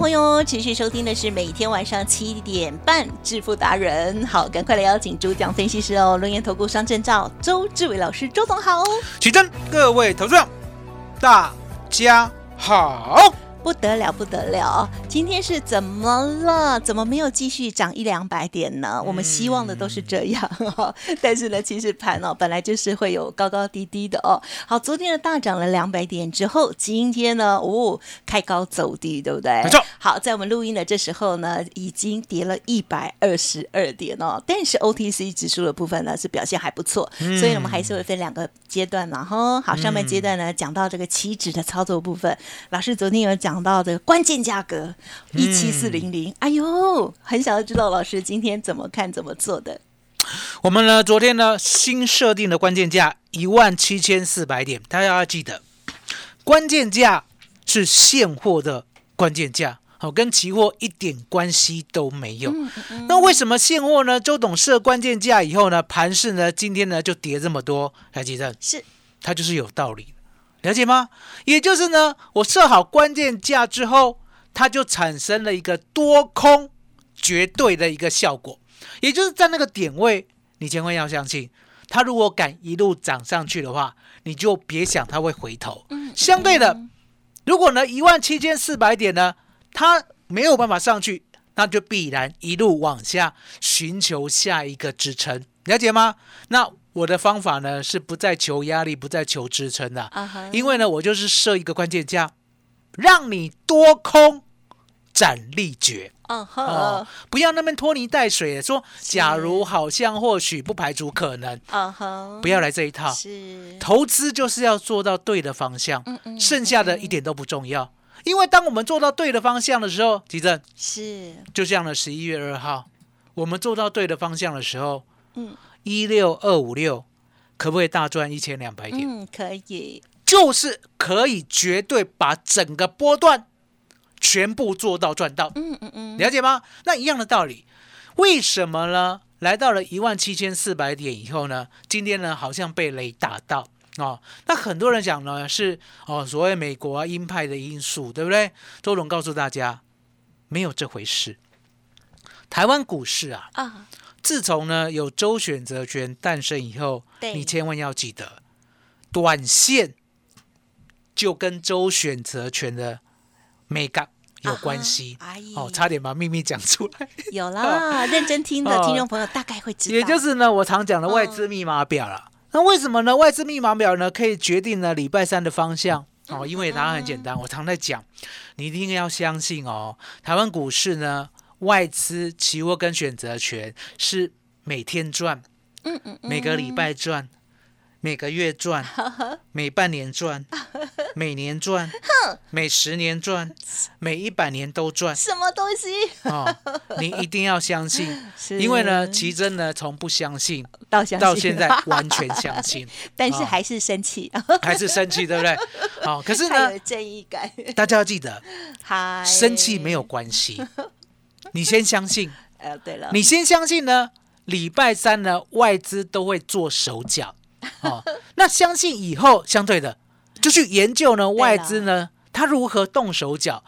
朋友持续收听的是每天晚上七点半《致富达人》。好，赶快来邀请主讲分析师哦，龙岩投顾商证照周志伟老师，周总好。起真，各位投资者，大家好。不得了，不得了！今天是怎么了？怎么没有继续涨一两百点呢？我们希望的都是这样哈，但是呢，其实盘哦本来就是会有高高低低的哦。好，昨天的大涨了两百点之后，今天呢，哦，开高走低，对不对？没错。好，在我们录音的这时候呢，已经跌了一百二十二点哦。但是 OTC 指数的部分呢是表现还不错，所以我们还是会分两个阶段嘛哈。好，上面阶段呢讲到这个期指的操作部分，老师昨天有讲。讲到的关键价格一七四零零，哎呦，很想要知道老师今天怎么看怎么做的。我们呢，昨天呢新设定的关键价一万七千四百点，大家要记得，关键价是现货的关键价，好，跟期货一点关系都没有。那为什么现货呢？周董设关键价以后呢，盘市呢今天呢就跌这么多？来记得是，它就是有道理。了解吗？也就是呢，我设好关键价之后，它就产生了一个多空绝对的一个效果。也就是在那个点位，你千万要相信，它如果敢一路涨上去的话，你就别想它会回头。相对的，如果呢一万七千四百点呢，它没有办法上去，那就必然一路往下寻求下一个支撑。了解吗？那。我的方法呢是不再求压力，不再求支撑的，因为呢我就是设一个关键价，让你多空斩立决。哦，不要那么拖泥带水，说假如好像或许不排除可能。不要来这一套。是，投资就是要做到对的方向，剩下的一点都不重要。因为当我们做到对的方向的时候，吉正是，就像了十一月二号，我们做到对的方向的时候，嗯。一六二五六，可不可以大赚一千两百点？嗯，可以，就是可以绝对把整个波段全部做到赚到。嗯嗯嗯，了解吗？那一样的道理，为什么呢？来到了一万七千四百点以后呢，今天呢好像被雷打到哦。那很多人讲呢是哦，所谓美国啊鹰派的因素，对不对？周总告诉大家，没有这回事。台湾股市啊啊。自从呢有周选择权诞生以后，你千万要记得，短线就跟周选择权的美感有关系。哦，差点把秘密讲出来。有啦，认真听的听众朋友大概会知道。也就是呢，我常讲的外资密码表了。那为什么呢？外资密码表呢可以决定呢礼拜三的方向？哦，因为答案很简单，我常在讲，你一定要相信哦，台湾股市呢。外资期货跟选择权是每天赚，嗯嗯，每个礼拜赚，每个月赚，每半年赚，每年赚，每十年赚，每一百年都赚。什么东西？哦，你一定要相信，因为呢，奇珍呢从不相信到到现在完全相信，但是还是生气，还是生气，对不对？好，可是呢，正义感，大家要记得，生气没有关系。你先相信，呃，对了，你先相信呢，礼拜三呢，外资都会做手脚，哦，那相信以后，相对的就去研究呢，外资呢，他如何动手脚，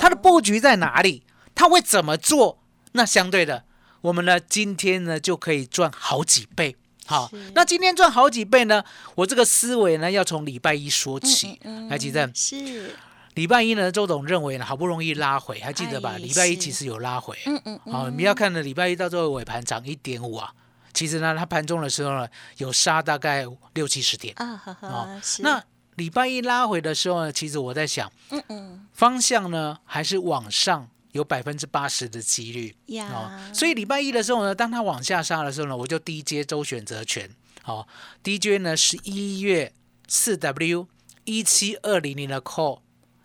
他的布局在哪里，他会怎么做？那相对的，我们呢，今天呢就可以赚好几倍，好，那今天赚好几倍呢，我这个思维呢，要从礼拜一说起，来，吉正。是。礼拜一呢，周董认为呢，好不容易拉回，还记得吧？礼拜一其实有拉回，嗯嗯，好，你要看呢，礼拜一到最后尾盘涨一点五啊，其实呢，它盘中的时候呢，有杀大概六七十点。啊，好，那礼拜一拉回的时候呢，其实我在想，嗯嗯。方向呢还是往上有百分之八十的几率。呀，哦，所以礼拜一的时候呢，当它往下杀的时候呢，我就低接周选择权。好、低接呢是一月四 W 一七二零零的 call，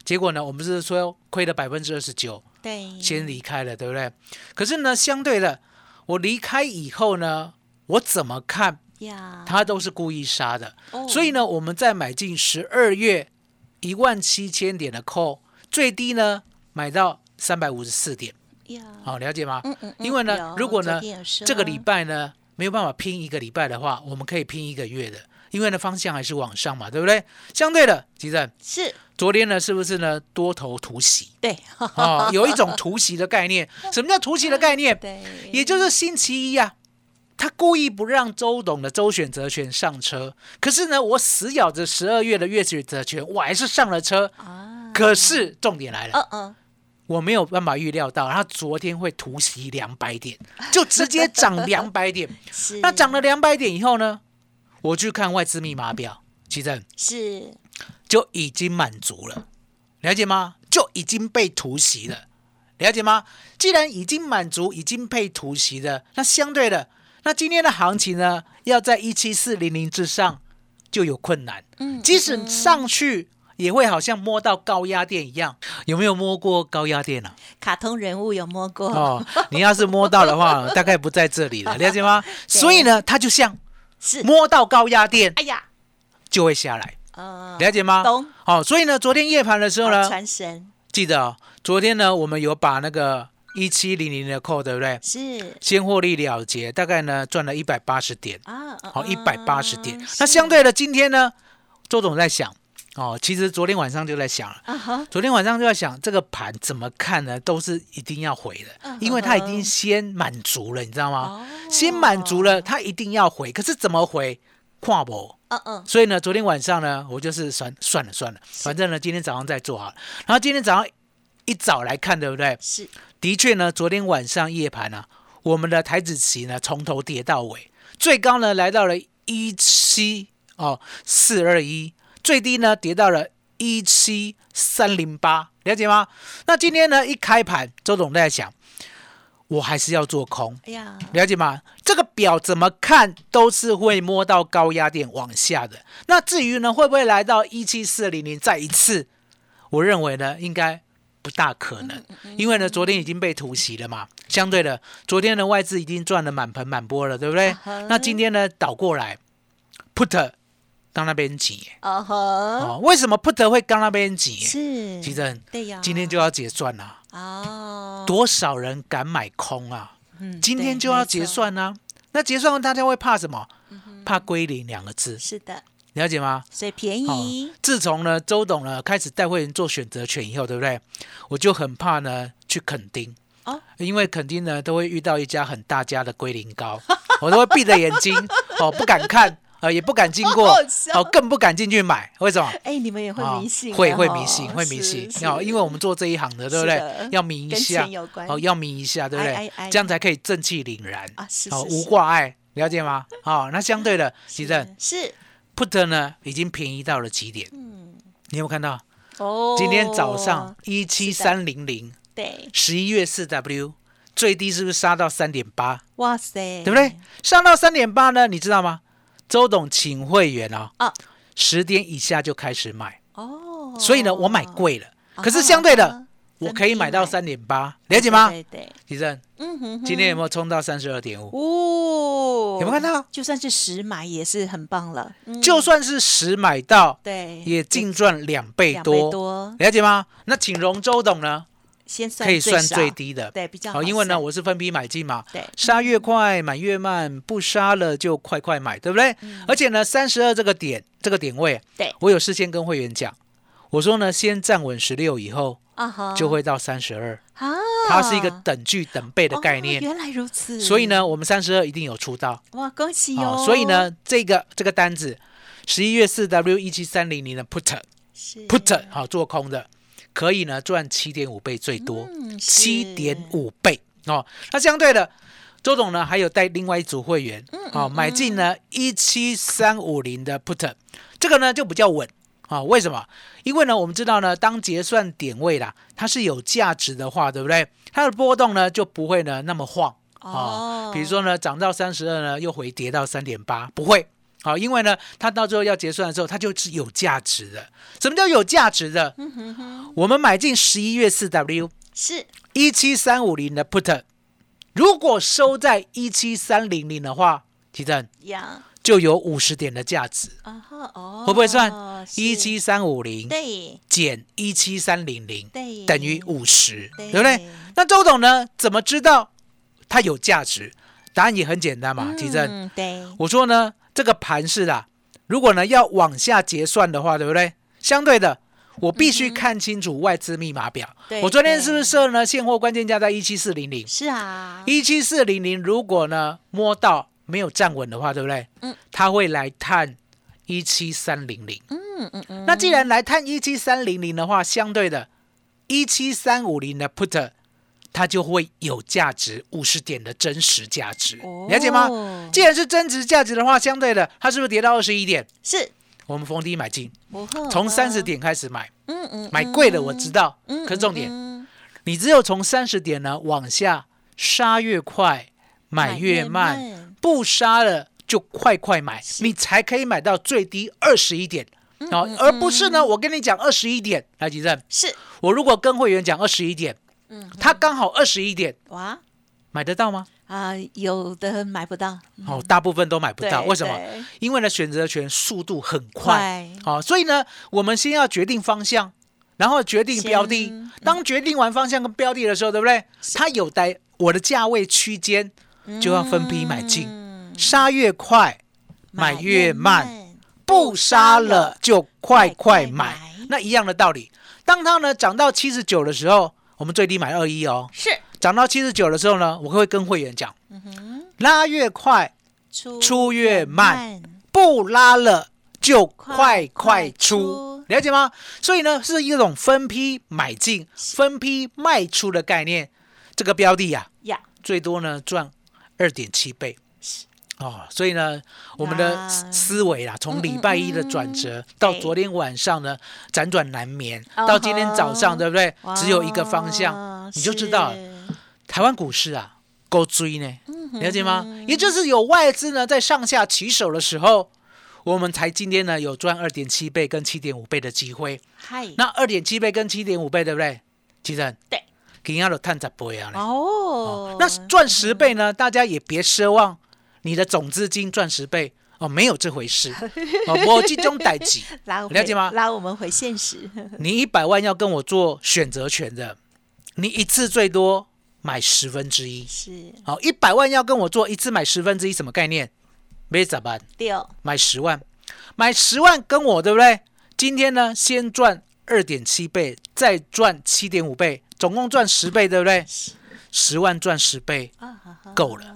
结果呢，我们是说亏了百分之二十九，对，先离开了，对不对？可是呢，相对的，我离开以后呢，我怎么看呀，他都是故意杀的。哦。所以呢，我们在买进十二月一万七千点的 call，最低呢买到三百五十四点，呀，好、了解吗？嗯嗯，嗯因为呢，如果呢这个礼拜呢没有办法拼一个礼拜的话，我们可以拼一个月的，因为呢方向还是往上嘛，对不对？相对的，吉正，是昨天呢是不是呢多头突袭对啊、有一种突袭的概念。什么叫突袭的概念？对，也就是星期一啊，他故意不让周董的周选择权上车，可是呢，我死咬着十二月的月选择权，我还是上了车。啊，可是重点来了，嗯嗯，我没有办法预料到，他昨天会突袭两百点，就直接涨两百点。是那涨了两百点以后呢，我去看外资密码表，其实是就已经满足了，了解吗？就已经被突袭了，了解吗？既然已经满足，已经被突袭了，那相对的，那今天的行情呢，要在一七四零零之上就有困难。嗯即使上去，也会好像摸到高压电一样。有没有摸过高压电啊？卡通人物有摸过哦，你要是摸到的话，大概不在这里了，了解吗？所以呢，它就像是，摸到高压电哎呀，就会下来，哦，了解吗？懂。好、所以呢，昨天夜盘的时候呢，传神。记得哦，昨天呢，我们有把那个一七零零的扣，对不对？是。先获利了结，大概呢赚了一百八十点，啊，嗯好，一百八十点。嗯。那相对的，今天呢，周总在想，哦，其实昨天晚上就在想了。昨天晚上就在想这个盘怎么看呢？都是一定要回的嗯，因为它已经先满足了，你知道吗？哦先满足了，它一定要回。可是怎么回？跨博。嗯嗯，所以呢，昨天晚上呢，我就是算算了算了，反正呢，今天早上再做好了。然后今天早上一早来看，对不对？是的确呢，昨天晚上夜盘呢、我们的台子期呢从头跌到尾，最高呢来到了一七哦四二一，最低呢跌到了一七三零八，了解吗？那今天呢一开盘，周总在想，我还是要做空，哎呀，了解吗？这个表怎么看都是会摸到高压点往下的。那至于呢，会不会来到一七四零零再一次？我认为呢，应该不大可能，因为呢，昨天已经被突袭了嘛。相对的，昨天的外资已经赚了满盆满钵了，对不对？那今天呢，倒过来，put 刚那边挤哦为什么不得会刚那边挤？是，其实对呀，今天就要结算了，哦，多少人敢买空啊？嗯今天就要结算呢、那结算完大家会怕什么？怕归零两个字，是的，了解吗？所以便好宜，自从呢周董呢开始带会员做选择权以后，对不对？我就很怕呢去垦丁。哦，因为垦丁呢都会遇到一家很大家的龟苓膏，我都会闭着眼睛哦，不敢看，呃，也不敢经过 哦，更不敢进去买，为什么？哎，你们也会哦迷信啊，会会哦迷信，会迷信是。哦，因为我们做这一行的，对不对？要迷一跟下哦，要迷一下，对不对哎？这样才可以正气凛然啊是哦，是是无挂碍，了解吗？好，那相对的，其实是 put 呢已经便宜到了极点，嗯你有没有看到？哦，今天早上一七三零零，对，十一月四 W 最低是不是杀到三点八？哇塞，对不对？？上到三点八呢，你知道吗？周董请会员啊，啊。十点以下就开始买，哦，所以呢，我买贵了，啊可是相对的啊，我可以买到三点八，了解吗？对对，李正，嗯哼哼，今天有没有冲到三十二点五？哦，有没有看到？就算是十买也是很棒了，嗯。就算是十买到，对，也净赚两倍两倍多，多，了解吗？那请容周董呢，先算可以算最，低的，对，比较好，因为呢，我是分批买进嘛，对。杀越快买越慢，不杀了就快快买，对不对？而且呢，三十二这个点这个点位，嗯对。我有事先跟会员讲，我说呢，先站稳十六以后就会到三十二，啊，它是一个等距等倍的概哦念，原来如此，所以，呢，我们三十二一定有出到，哇，恭喜哦哦，所以呢，这个这个单子，十一月四 W 一七三零零的 put 是。put 好做空的，可以呢赚七点五倍最多，嗯七点，五倍哦。那相对的，周董呢还有带另外一组会员，嗯哦，买进呢一七三五零的 put，这个呢就比较稳啊，为什么？因为呢，我们知道呢，当结算点位啦，它是有价值的话，对不对？它的波动呢就不会呢那么晃啊。哦比如说呢，涨到三十二呢，又回跌到三点八，不会。好，因为呢，它到最后要结算的时候，它就是有价值的。什么叫有价值的？我们买进十一月四 W 是。一七三五零的 put，如果收在一七三零零的话，提振呀，就有五十点的价值，啊哈哦，会不会算是。一七三五零对。减一七三零零对。等于五十，对。对不对？那周董呢，怎么知道它有价值？答案也很简单嘛，提振。嗯对。我说呢，这个盘是啦，如果呢要往下结算的话，对不对？相对的，我必须看清楚外资密码表。嗯对我昨天是不是设呢现货关键价在一七四零零？是啊，一七四零零，如果呢摸到没有站稳的话，对不对？嗯，它会来探一七三零零。嗯嗯嗯，那既然来探一七三零零的话，相对的，一七三五零的 put，它就会有价值五十点的真实价值，了解吗？哦既然是真值价值的话，相对的，它是不是跌到二十一点？是。我们逢低买进，从三十，点开始买，嗯嗯，买贵了我知道，嗯，可是重点，嗯你只有从三十点呢往下杀越快，买越慢，，不杀了就快快买，你才可以买到最低二十一点。哦，而不是呢，我跟你讲二十一点，来吉正，是。我如果跟会员讲二十一点，嗯。它刚好二十一点，哇。买得到吗？啊，有的买不到，哦，大部分都买不到，为什么？因为呢，选择权速度很快，快。好、所以呢，我们先要决定方向，然后决定标的。先。当决定完方向跟标的的时候，对不对？它有在我的价位区间，就要分批买进，嗯杀越快，买越慢，不杀了就快快买。那一样的道理，当它呢涨到七十九的时候，我们最低买二一哦。是涨到七十九的时候呢，我会跟会员讲，嗯拉越快，出出越慢，不拉了就快快出，了解吗？所以呢，是一种分批买进、分批卖出的概念。这个标的呀、呀，最多呢赚二点七倍。哦，所以呢，我们的思思维啦，从礼拜一的转折到昨天晚上呢，辗转难眠，哦到今天早上，对不对？只有一个方向，你就知道台湾股市啊，够追呢，嗯了解吗？也就是有外资呢在上下起手的时候，我们才今天呢有赚二点七倍跟七点五倍的机会。嗨，那二点七倍跟七点五倍，对不对？其实对，今天都探十倍啊嘞。哦，那赚十倍呢？大家也别奢望你的总资金赚十倍哦，没有这回事哦。我集中代级，拉了解吗拉我们回现实，你一百万要跟我做选择权的，你一次最多买十分之一。是好，一百万要跟我做一次买十分之一，什么概念？没咋办？六买十万，买十万跟我对不对？今天呢，先赚二点七倍，再赚七点五倍，总共赚十倍，对不对？十万赚十倍够了。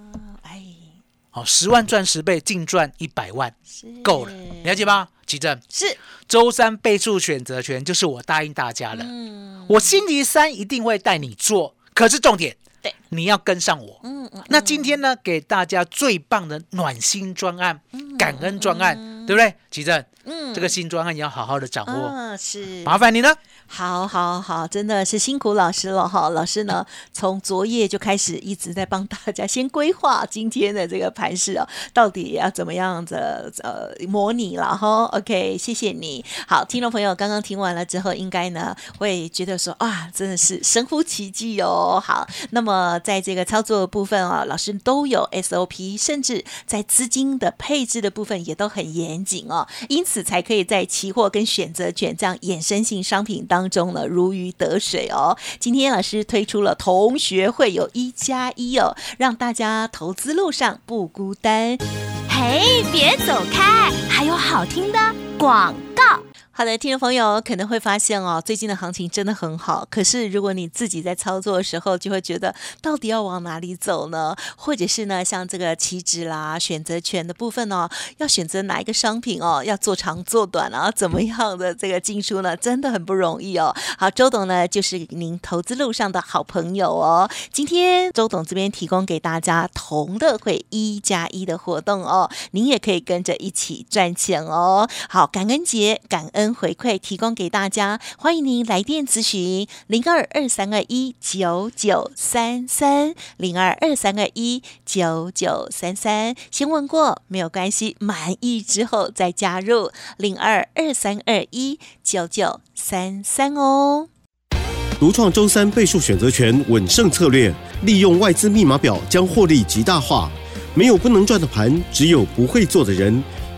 哎，好，十万赚十倍，净赚一百万，是够了，了解吗？吉正，是，周三倍数选择权就是我答应大家了，嗯我星期三一定会带你做，可是重点，对，你要跟上我。嗯嗯，那今天呢，给大家最棒的暖心专案、感恩专案，对不对？急正，嗯这个新专案你要好好的掌握，嗯是，麻烦你了。好好好，真的是辛苦老师了哈！老师呢，从昨夜就开始一直在帮大家先规划今天的这个盘势哦，到底要怎么样的呃模拟了哈？OK，谢谢你。好，听众朋友刚刚听完了之后，应该呢会觉得说啊，真的是神乎其技哦。好，那么在这个操作的部分啊，老师都有 SOP，甚至在资金的配置的部分也都很严谨哦，因此才可以在期货跟选择权这样衍生性商品当中呢如鱼得水哦。今天老师推出了同学会有一加一哦，让大家投资路上不孤单。嘿，别走开，还有好听的广告。好的，听众朋友可能会发现哦，最近的行情真的很好。可是如果你自己在操作的时候，就会觉得到底要往哪里走呢？或者是呢，像这个期指啦、选择权的部分哦，要选择哪一个商品哦？要做长做短啊？怎么样的这个进出呢？真的很不容易哦。好，周董呢就是您投资路上的好朋友哦。今天周董这边提供给大家同乐会一加一的活动哦，您也可以跟着一起赚钱哦。好，感恩节感恩回馈提供给大家，欢迎您来电咨询零二二三二一九九三三零二二三二一九九三三。先问过没有关系，满意之后再加入零二二三二一九九三三哦。独创周三倍数选择权稳胜策略，利用外资密码表将获利极大化。没有不能赚的盘，只有不会做的人。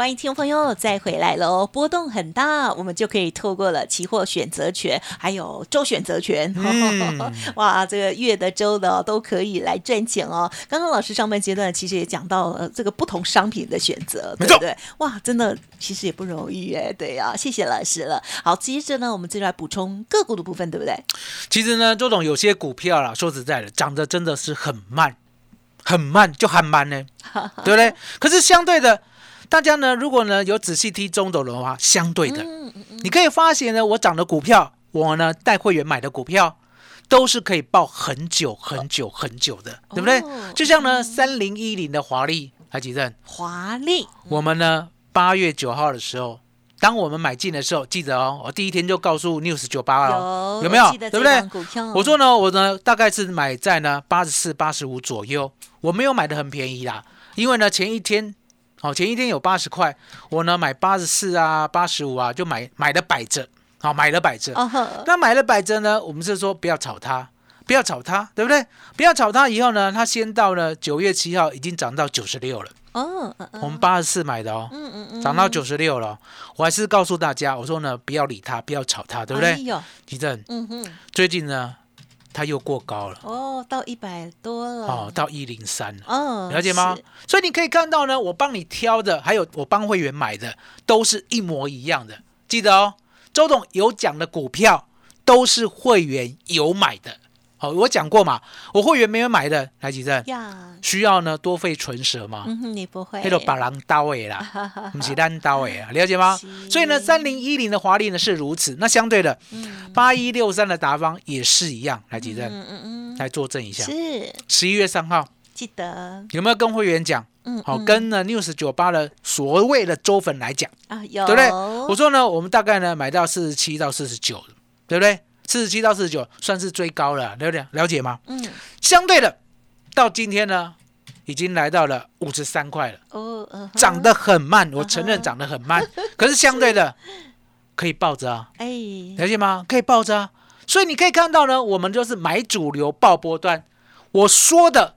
欢迎听众朋友再回来喽！波动很大，我们就可以透过了期货选择权，还有周选择权，嗯 哇，这个月的、周的都可以来赚钱哦。刚刚老师上半阶段其实也讲到了这个不同商品的选择，对不对？哇，真的其实也不容易哎，对呀、谢谢老师了。好，接着呢，我们就来补充个股的部分，对不对？其实呢，周董有些股票啊，说实在的，涨得真的是很慢，很慢，就很慢呢，对不对？可是相对的，大家呢，如果呢有仔细听中董的话，相对的，你可以发现呢，我涨的股票，我呢带会员买的股票。都是可以报很久很久很久的，对不对？哦就像呢，三零一零的华丽，还记得？华丽我们呢八月九号的时候，当我们买进的时候，记得哦，我第一天就告诉 News 九八哦，有没有？我记得对不对？我说呢，我呢大概是买在呢八十四、八十五左右，我没有买的很便宜啦，因为呢前一天，哦前一天有八十块，我呢买八十四啊、八十五啊，就买买了摆着，好、买了摆着。那买了摆着呢，我们是说不要炒它，不要炒它，对不对？不要炒它以后呢，它先到了九月七号已经涨到九十六了，哦，我们八十四买的哦，嗯嗯嗯，涨到九十六了，我还是告诉大家，我说呢不要理它，不要炒它，对不对？哎呦，吉正嗯哼，最近呢，它又过高了。哦，到一百多了，哦，到一零三了，嗯，了解吗？所以你可以看到呢，我帮你挑的，还有我帮会员买的，都是一模一样的。记得哦，周董有讲的股票都是会员有买的。好、我讲过嘛，我会员没有买的，来几阵，需要呢多费唇舌吗，嗯，你不会，那个把狼刀尾啦，不是单刀尾啊，了解吗？所以呢，三零一零的华丽呢是如此，那相对的八一六三的达方也是一样，来几阵？嗯嗯嗯，来作证一下。是。十一月三号。记得，有没有跟会员讲？嗯，好，嗯。跟呢 News 酒吧的所谓的周粉来讲，啊有，对不对？我说呢，我们大概呢买到四十七到四十九，对不对？四十七到四十九算是最高了，了解了解吗？嗯，相对的，到今天呢，已经来到了五十三块了，哦，嗯哼。涨得很慢，我承认涨得很慢，可是相对的可以抱着啊，哎，了解吗？可以抱着啊，所以你可以看到呢，我们就是买主流爆波段，我说的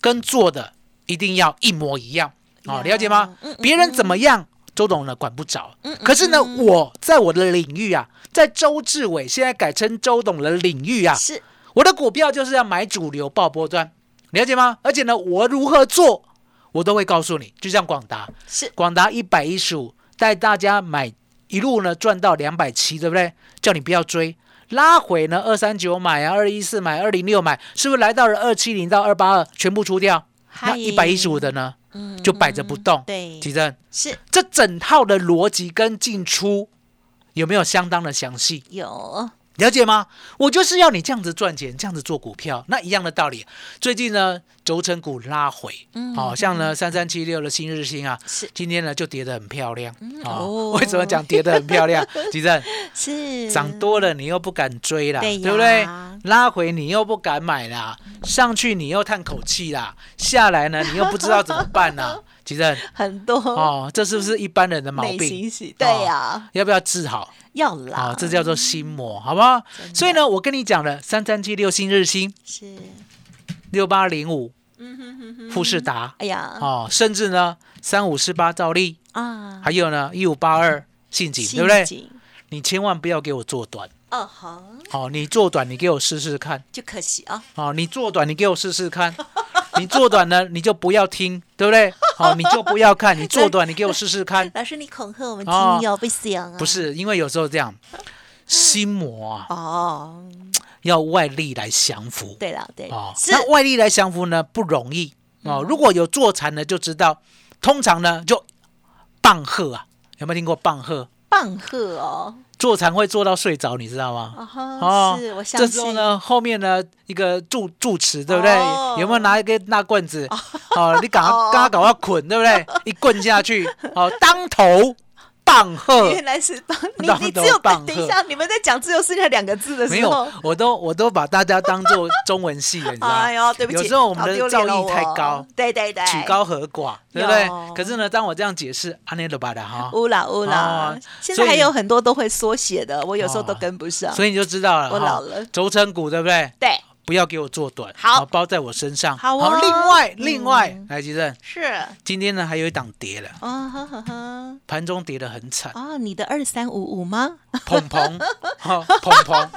跟做的一定要一模一样哦，了解吗？别人怎么样，周董呢管不着。可是呢，嗯。我在我的领域啊，在周志伟现在改称周董的领域啊，是。我的股票就是要买主流爆波段，了解吗？而且呢，我如何做，我都会告诉你，就像广达，是，广达一百一十五，带大家买一路呢赚到两百七，对不对？叫你不要追，拉回呢二三九买啊，二一四买，二零六买，是不是来到了二七零到二八二全部出掉？那一百一十五的呢，嗯就摆着不动。对，奇正，是这整套的逻辑跟进出有没有相当的详细？有，了解吗？我就是要你这样子赚钱，这样子做股票，那一样的道理。最近呢，轴承股拉回，嗯好、像呢三三七六的新日新啊，是今天呢就跌得很漂亮。哦哦，为什么讲跌得很漂亮？吉正是涨多了你又不敢追啦，对呀不对？拉回你又不敢买啦，上去你又叹口气啦，下来呢你又不知道怎么办啦。吉正很多哦，这是不是一般人的毛病？对呀，要不要治好？要啦。啊，，这叫做心魔，好不好？所以呢，我跟你讲了，三三七六新日新，是，六八零五嗯哼哼哼，富士达，哎呀。哦，甚至呢三五四八兆利，啊，还有呢一五八二信锦，对不对？你千万不要给我做短，哦好，好，你做短你给我试试看，就可惜啊，哦，你做短你给我试试看，你做短了你就不要听，对不对？哦，你就不要看，你做短你给我试试看，老师你恐吓我们哦。听友不行啊，不是因为有时候这样，心魔啊哦，要外力来降服。对了对。哦，那外力来降服呢不容易。哦。如果有坐禅的就知道，通常呢就棒喝啊，有没有听过棒喝？棒喝哦，坐禅会坐到睡着，你知道吗？哦是我相信。这时候呢，后面呢一个住住持，对不对？哦有没有拿一根大棍子？哦，你搞他刚刚搞要捆，对不对？一棍下去，哦，当头棒喝。原来是棒，你当你只有棒等一下，你们在讲自由世界两个字的没有时候，，我都我都把大家当做中文系了，你知道吗？哎呦，对不起，有时候我们好的造诣太高，对对对，曲高和寡，对不对？可是呢，当我这样解释，阿内罗巴的哈，乌啦乌啦哦，所以现在还有很多都会缩写的，我有时候都哦跟不上。所以你就知道了。我老了轴承股对不对？对，不要给我做短，好。包在我身上。好哦。另外另外嗯，来吉正，是，今天呢还有一档跌了，盘中跌得很惨，哦，你的二三五五吗？捧捧，好捧捧，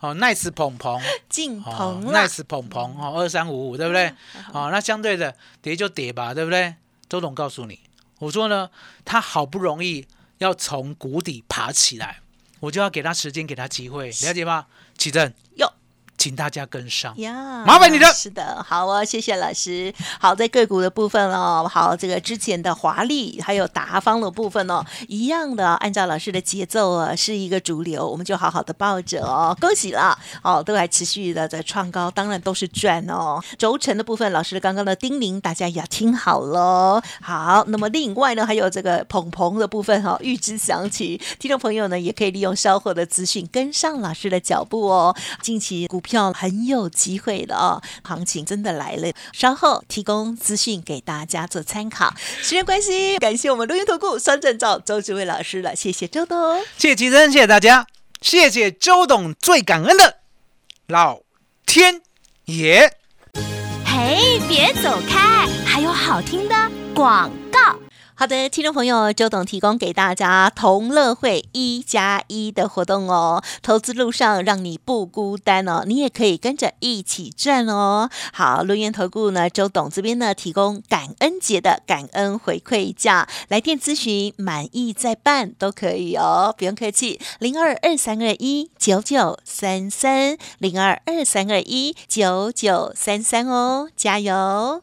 哦 nice 捧捧，进哦棚了，nice 捧捧，哦二三五五对不对？哦，那相对的跌就跌吧，对不对？周董告诉你，我说呢，他好不容易要从谷底爬起来，我就要给他时间，给他机会，了解吗？启正，哟。请大家跟上。呀，麻烦你了是的，好哦，谢谢老师。好，在个股的部分哦，好，这个之前的华丽还有达方的部分哦，一样的，按照老师的节奏啊，是一个主流，我们就好好的抱着哦，恭喜了哦，都还持续的在创高，当然都是赚哦。轴承的部分，老师刚刚的叮咛，大家也要听好喽。好，那么另外呢，还有这个捧捧的部分哈、哦，预知详情，听众朋友呢也可以利用稍后的资讯跟上老师的脚步哦。近期股票很有机会的哦，行情真的来了，稍后提供资讯给大家做参考。时间关系，感谢我们录音投顾双证照周志伟老师了，谢谢周董。谢谢吉珍，谢谢大家，谢谢周董，最感恩的老天爷。嘿，别走开，还有好听的广告。好的，听众朋友，周董提供给大家同乐会一加一的活动哦，投资路上让你不孤单哦，你也可以跟着一起赚哦。好，轮源投顾呢，周董这边呢提供感恩节的感恩回馈价，来电咨询满意再办都可以哦，不用客气，零二二三二一九九三三零二二三二一九九三三哦，加油！